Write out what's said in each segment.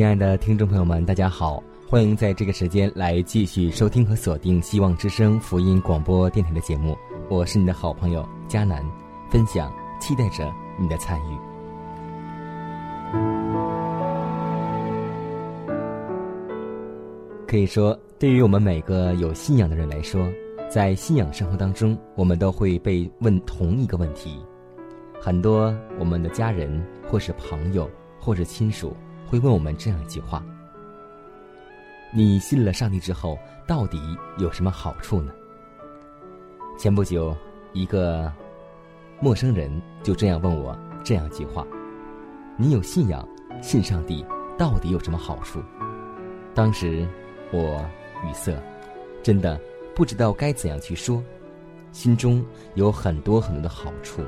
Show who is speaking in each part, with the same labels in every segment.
Speaker 1: 亲爱的听众朋友们，大家好！欢迎在这个时间来继续收听和锁定希望之声福音广播电台的节目。我是你的好朋友佳南，分享，期待着你的参与。可以说，对于我们每个有信仰的人来说，在信仰生活当中，我们都会被问同一个问题。很多我们的家人，或是朋友，或是亲属。会问我们这样一句话：“你信了上帝之后，到底有什么好处呢？”前不久，一个陌生人就这样问我这样一句话：“你有信仰，信上帝，到底有什么好处？”当时我语塞，真的不知道该怎样去说，心中有很多很多的好处，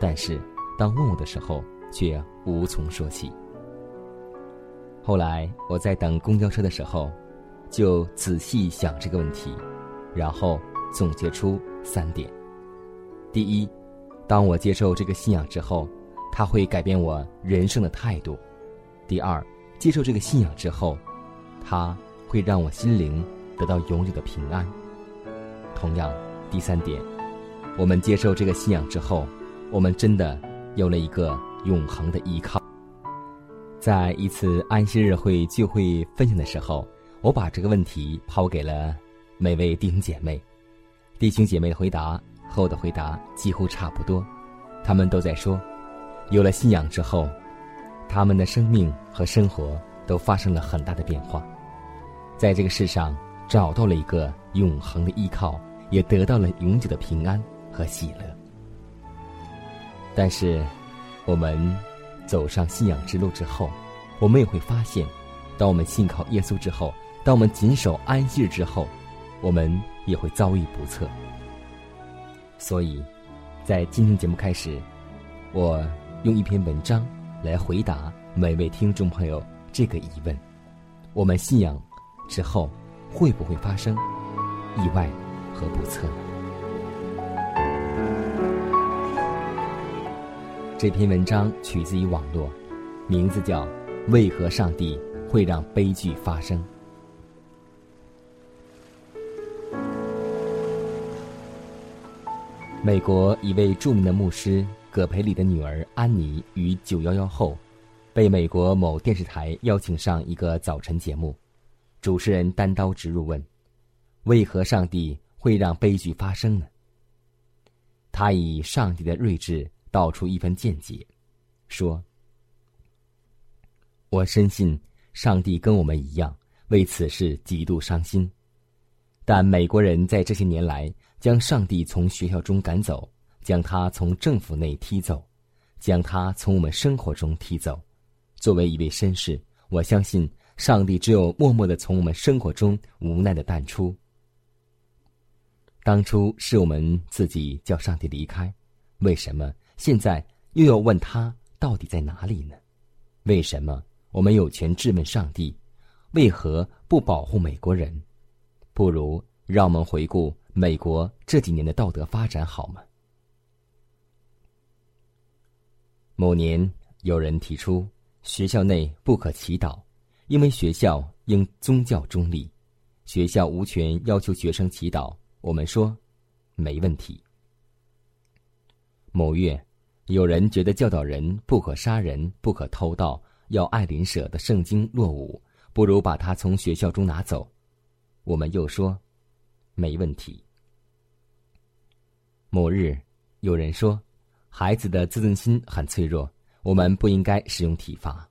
Speaker 1: 但是当问我的时候，却无从说起。后来我在等公交车的时候，就仔细想这个问题，然后总结出三点：第一，当我接受这个信仰之后，它会改变我人生的态度；第二，接受这个信仰之后，它会让我心灵得到永久的平安；同样，第三点，我们接受这个信仰之后，我们真的有了一个永恒的依靠。在一次安息日会聚会分享的时候，我把这个问题抛给了每位弟兄姐妹。弟兄姐妹的回答和我的回答几乎差不多，他们都在说，有了信仰之后，他们的生命和生活都发生了很大的变化，在这个世上找到了一个永恒的依靠，也得到了永久的平安和喜乐。但是，我们。走上信仰之路之后，我们也会发现，当我们信靠耶稣之后，当我们谨守安息日之后，我们也会遭遇不测。所以，在今天节目开始，我用一篇文章来回答每位听众朋友这个疑问：我们信仰之后，会不会发生意外和不测？这篇文章取自于网络，名字叫《为何上帝会让悲剧发生》。美国一位著名的牧师葛培里的女儿安妮于九幺幺后，被美国某电视台邀请上一个早晨节目，主持人单刀直入问：“为何上帝会让悲剧发生呢？”他以上帝的睿智。道出一番见解，说：“我深信上帝跟我们一样，为此事极度伤心。但美国人在这些年来将上帝从学校中赶走，将他从政府内踢走，将他从我们生活中踢走。作为一位绅士，我相信上帝只有默默的从我们生活中无奈的淡出。当初是我们自己叫上帝离开，为什么？”现在又要问他到底在哪里呢？为什么我们有权质问上帝？为何不保护美国人？不如让我们回顾美国这几年的道德发展好吗？某年有人提出学校内不可祈祷，因为学校应宗教中立，学校无权要求学生祈祷。我们说没问题。某月，有人觉得教导人不可杀人、不可偷盗、要爱邻舍的圣经落伍，不如把它从学校中拿走。我们又说没问题。某日，有人说。孩子的自尊心很脆弱，我们不应该使用体罚。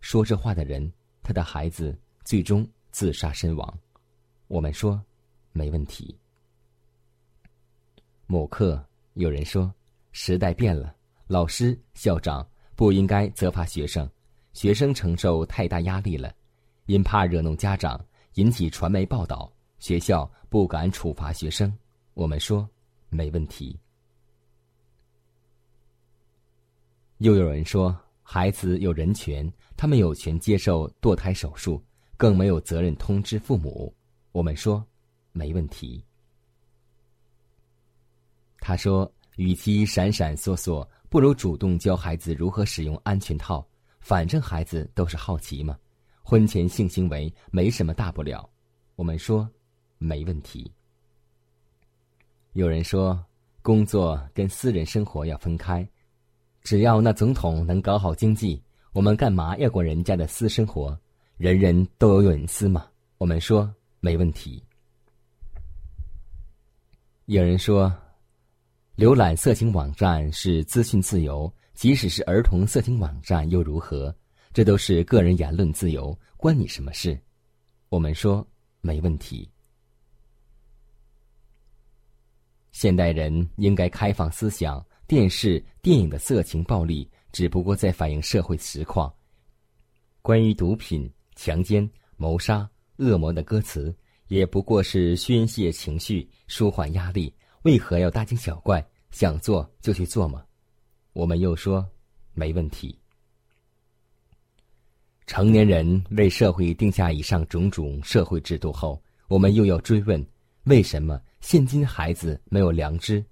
Speaker 1: 说这话的人，他的孩子最终自杀身亡。我们说，没问题。某课有人说，时代变了，老师、校长不应该责罚学生，学生承受太大压力了，因怕惹怒家长，引起传媒报道，学校不敢处罚学生。我们说，没问题。又有人说，孩子有人权，他们有权接受堕胎手术，更没有责任通知父母。我们说，没问题。他说，与其闪闪烁烁，不如主动教孩子如何使用安全套。反正孩子都是好奇嘛，婚前性行为没什么大不了。我们说，没问题。有人说，工作跟私人生活要分开。只要那总统能搞好经济，我们干嘛要管人家的私生活？人人都有隐私嘛。我们说没问题。有人说，浏览色情网站是资讯自由，即使是儿童色情网站又如何？这都是个人言论自由，关你什么事？我们说没问题。现代人应该开放思想。电视、电影的色情暴力只不过在反映社会实况。关于毒品、强奸、谋杀、恶魔的歌词，也不过是宣泄情绪、舒缓压力。为何要大惊小怪？想做就去做吗？我们又说没问题。成年人为社会定下以上种种社会制度后，我们又要追问：为什么现今孩子没有良知？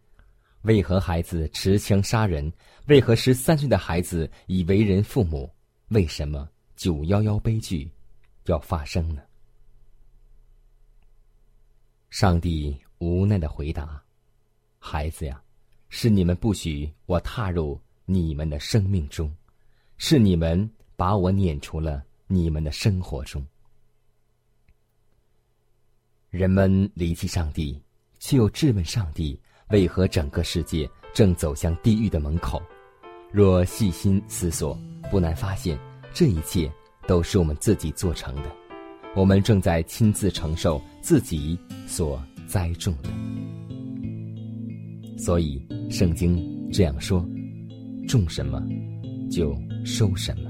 Speaker 1: 为何孩子持枪杀人？为何十三岁的孩子已为人父母？为什么九幺幺悲剧要发生呢？上帝无奈的回答：“孩子呀，是你们不许我踏入你们的生命中，是你们把我撵出了你们的生活中。人们离弃上帝，却又质问上帝。”为何整个世界正走向地狱的门口？若细心思索，不难发现，这一切都是我们自己做成的。我们正在亲自承受自己所栽种的。所以，圣经这样说：种什么，就收什么。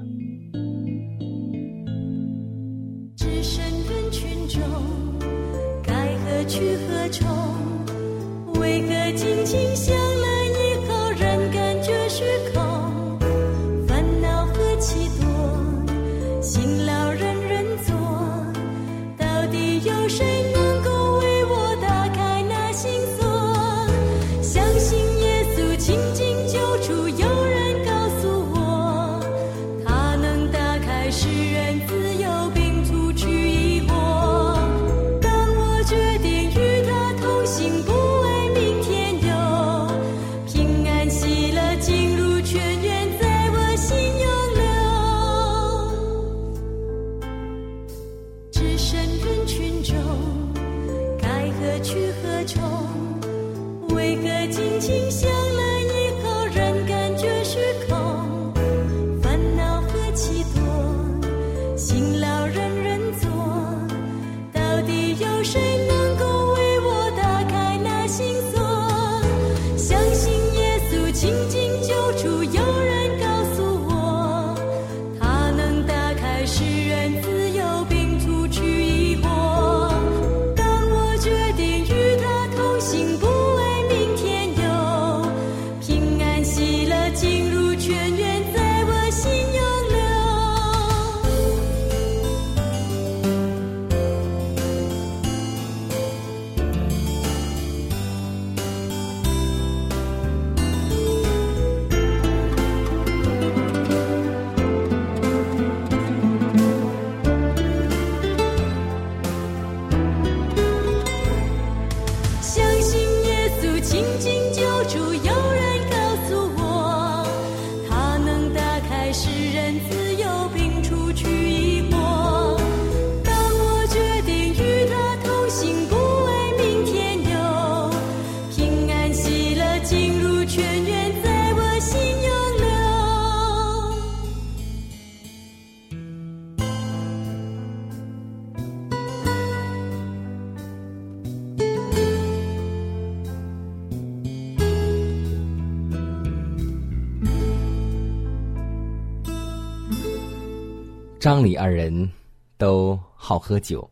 Speaker 2: 张李二人都好喝酒，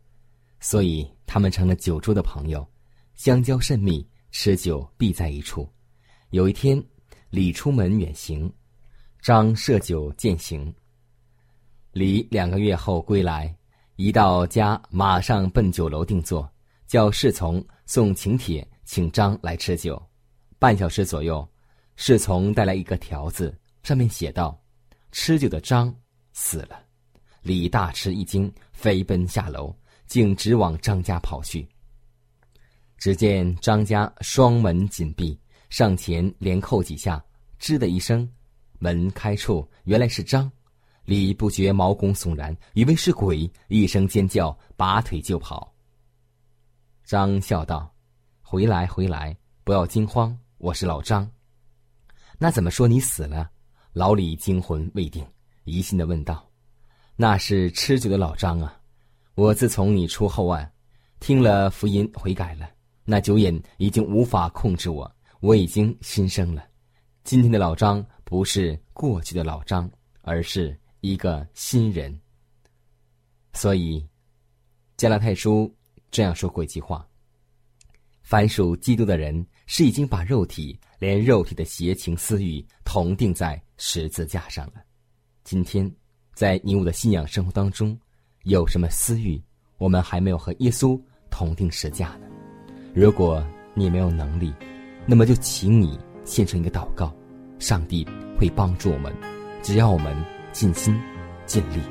Speaker 2: 所以他们成了酒桌的朋友，相交甚密，吃酒必在一处。有一天，李出门远行，张设酒饯行。李两个月后归来，一到家马上奔酒楼定坐，叫侍从送请帖，请张来吃酒。半小时左右，侍从带来一个条子，上面写道：“吃酒的张死了。”李大吃一惊，飞奔下楼，径直往张家跑去。只见张家双门紧闭，上前连叩几下，吱的一声，门开处原来是张。李不觉毛骨悚然，以为是鬼，一声尖叫，拔腿就跑。张笑道：“回来，回来，不要惊慌。”我是老张，那怎么说你死了？老李惊魂未定，疑心的问道：“那是吃酒的老张啊！我自从你出后啊，听了福音悔改了，那酒瘾已经无法控制我，我已经新生了。今天的老张不是过去的老张，而是一个新人。所以，加拉太书这样说过一句话：凡属基督的人。”是已经把肉体连肉体的邪情私欲同定在十字架上了。今天，在你我的信仰生活当中，有什么私欲，我们还没有和耶稣同定十架呢？如果你没有能力，那么就请你献上一个祷告，上帝会帮助我们，只要我们尽心尽力。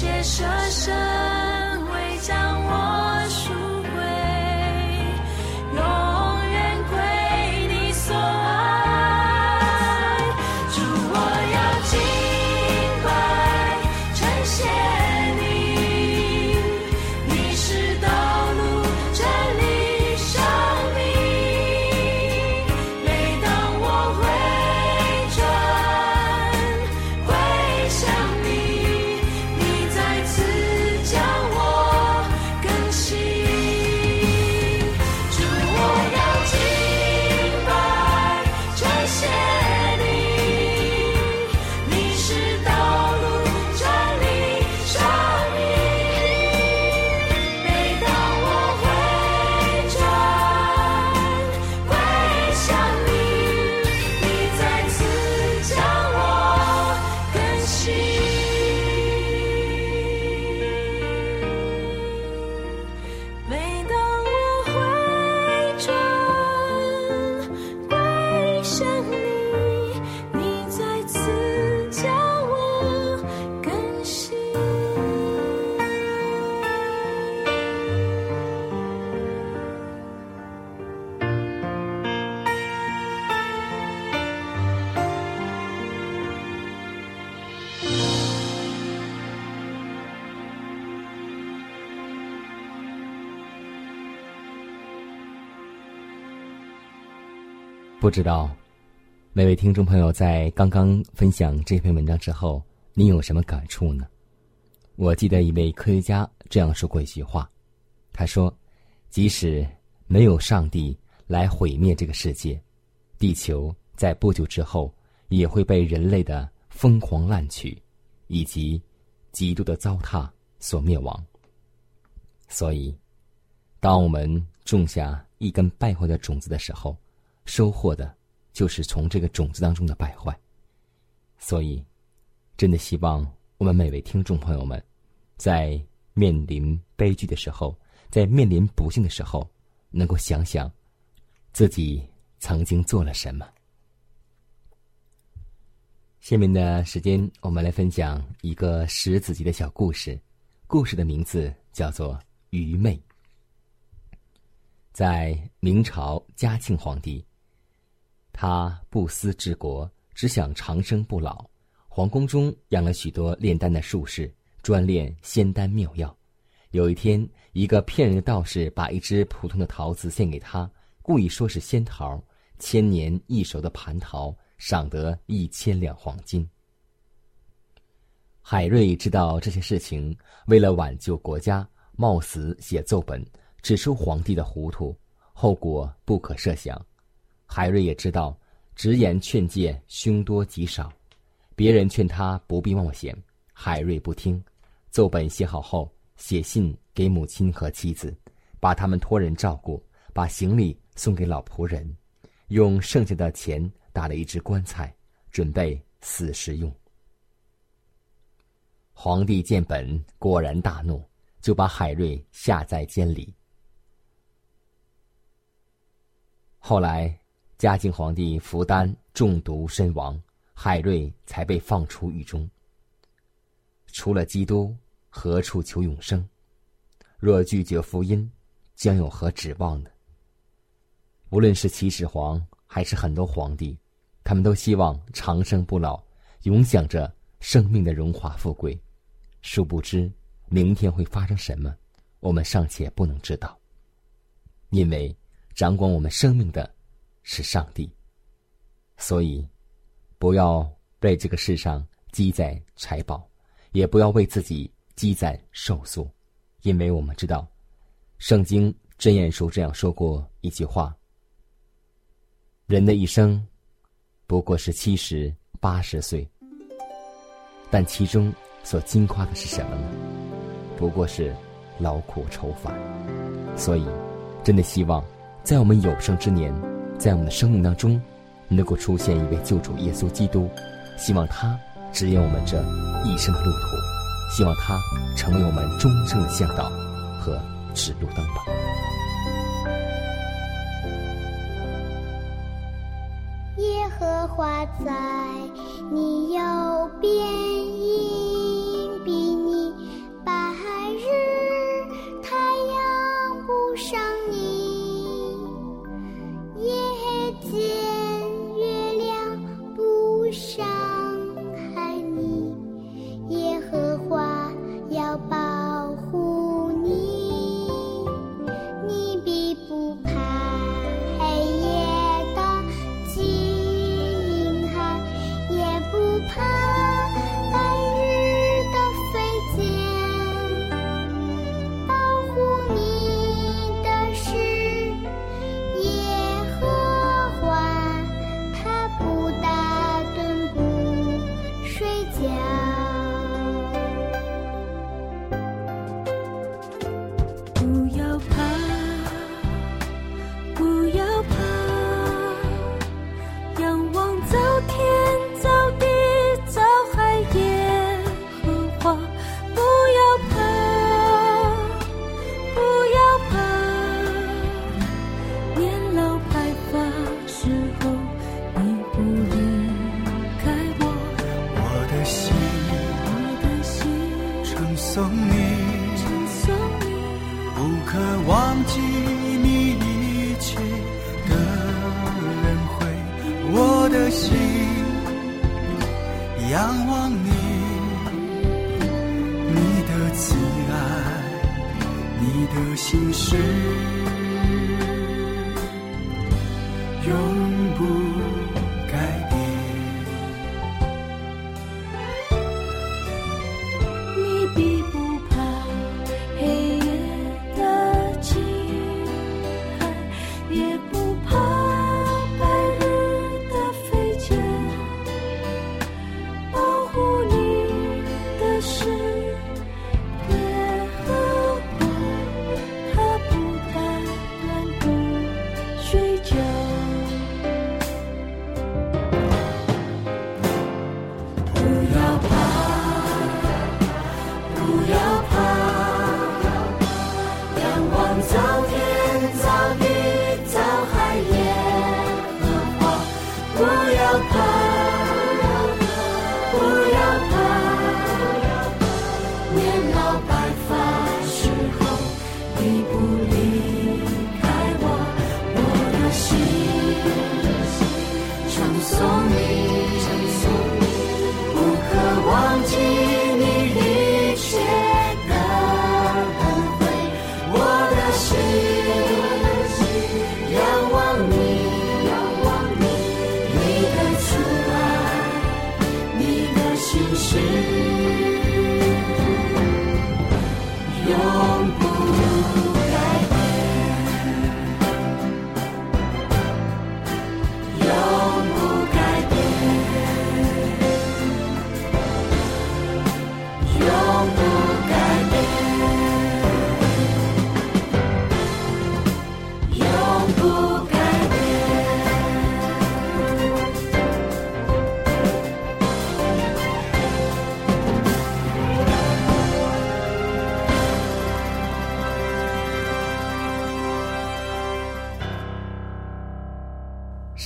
Speaker 3: 些舍身。
Speaker 1: 不知道每位听众朋友在刚刚分享这篇文章之后，你有什么感触呢？我记得一位科学家这样说过一句话，他说：“即使没有上帝来毁灭这个世界，地球在不久之后也会被人类的疯狂滥取以及极度的糟蹋所灭亡。”所以，当我们种下一根败坏的种子的时候，收获的，就是从这个种子当中的败坏。所以，真的希望我们每位听众朋友们，在面临悲剧的时候，在面临不幸的时候，能够想想自己曾经做了什么。下面的时间，我们来分享一个十子集的小故事，故事的名字叫做《愚昧》。在明朝嘉庆皇帝。他不思治国，只想长生不老。皇宫中养了许多炼丹的术士，专炼仙丹妙药。有一天，一个骗人的道士把一只普通的桃子献给他，故意说是仙桃，千年一熟的蟠桃，赏得一千两黄金。海瑞知道这些事情，为了挽救国家，冒死写奏本，指出皇帝的糊涂，后果不可设想。海瑞也知道，直言劝诫凶多吉少，别人劝他不必冒险，海瑞不听。奏本写好后，写信给母亲和妻子，把他们托人照顾，把行李送给老仆人，用剩下的钱打了一只棺材，准备死时用。皇帝见本，果然大怒，就把海瑞下在监里。后来。嘉靖皇帝服丹中毒身亡，海瑞才被放出狱中。除了基督，何处求永生？若拒绝福音，将有何指望呢？无论是秦始皇，还是很多皇帝，他们都希望长生不老，永享着生命的荣华富贵。殊不知，明天会发生什么，我们尚且不能知道。因为掌管我们生命的。是上帝，所以不要被这个世上积攒财宝，也不要为自己积攒寿数，因为我们知道，圣经真言书这样说过一句话：人的一生不过是七十八十岁，但其中所惊夸的是什么呢？不过是劳苦愁烦。所以，真的希望在我们有生之年。在我们的生命当中，能够出现一位救主耶稣基督，希望他指引我们这一生的路途，希望他成为我们终生的向导和指路灯吧。
Speaker 4: 耶和华在你右边。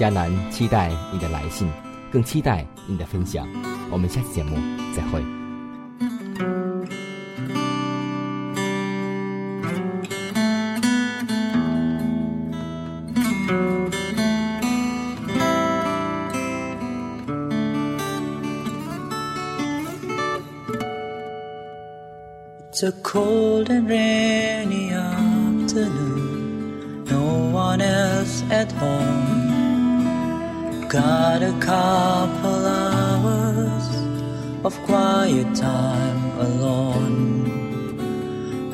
Speaker 1: 迦南期待你的来信，更期待你的分享。我们下期节目再会。
Speaker 5: It's a cold and rainy afternoon. No one else at home. Got a couple hours of quiet time alone.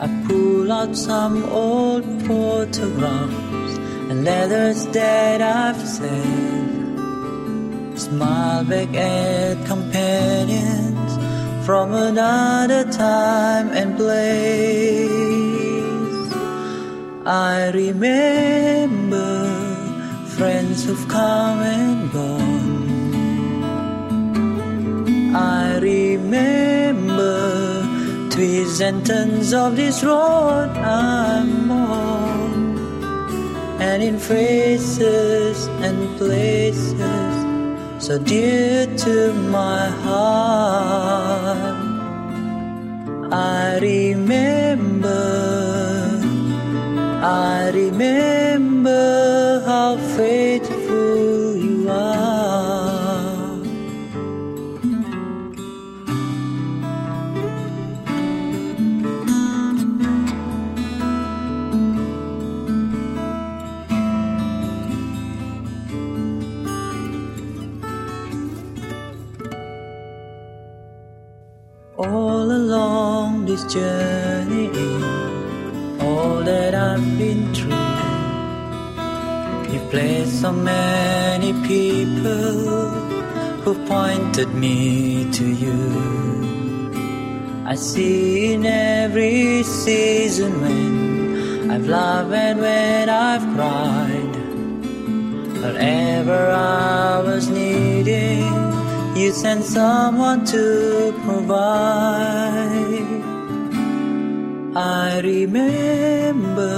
Speaker 5: I pull out some old photographs and letters that I've saved. Smile back at companions from another time and place. I remember friends who've come and gone. I remember twists and turns of this road I'm on, and in phrases and places so dear to my heart. I remember, I remember 飞。So many people who pointed me to you. I see in every season when I've loved and when I've cried. Whatever I was needing, you sent someone to provide. I remember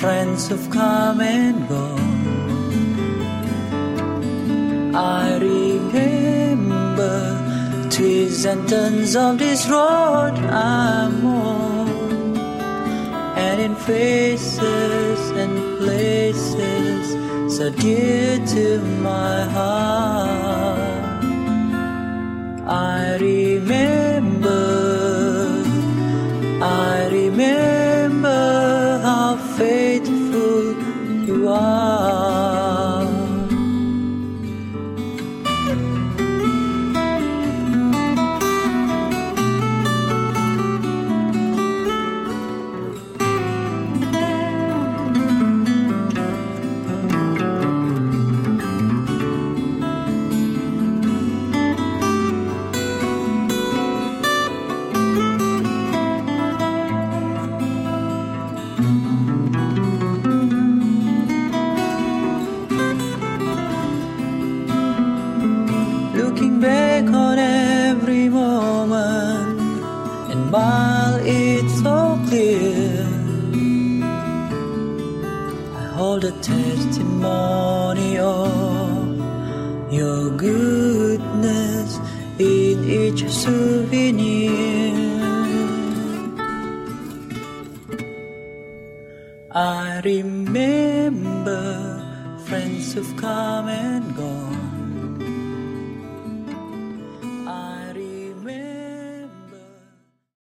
Speaker 5: friends who've come and gone. I remember twists and turns of this road I'm on, and in faces and places so dear to my heart. I remember, I remember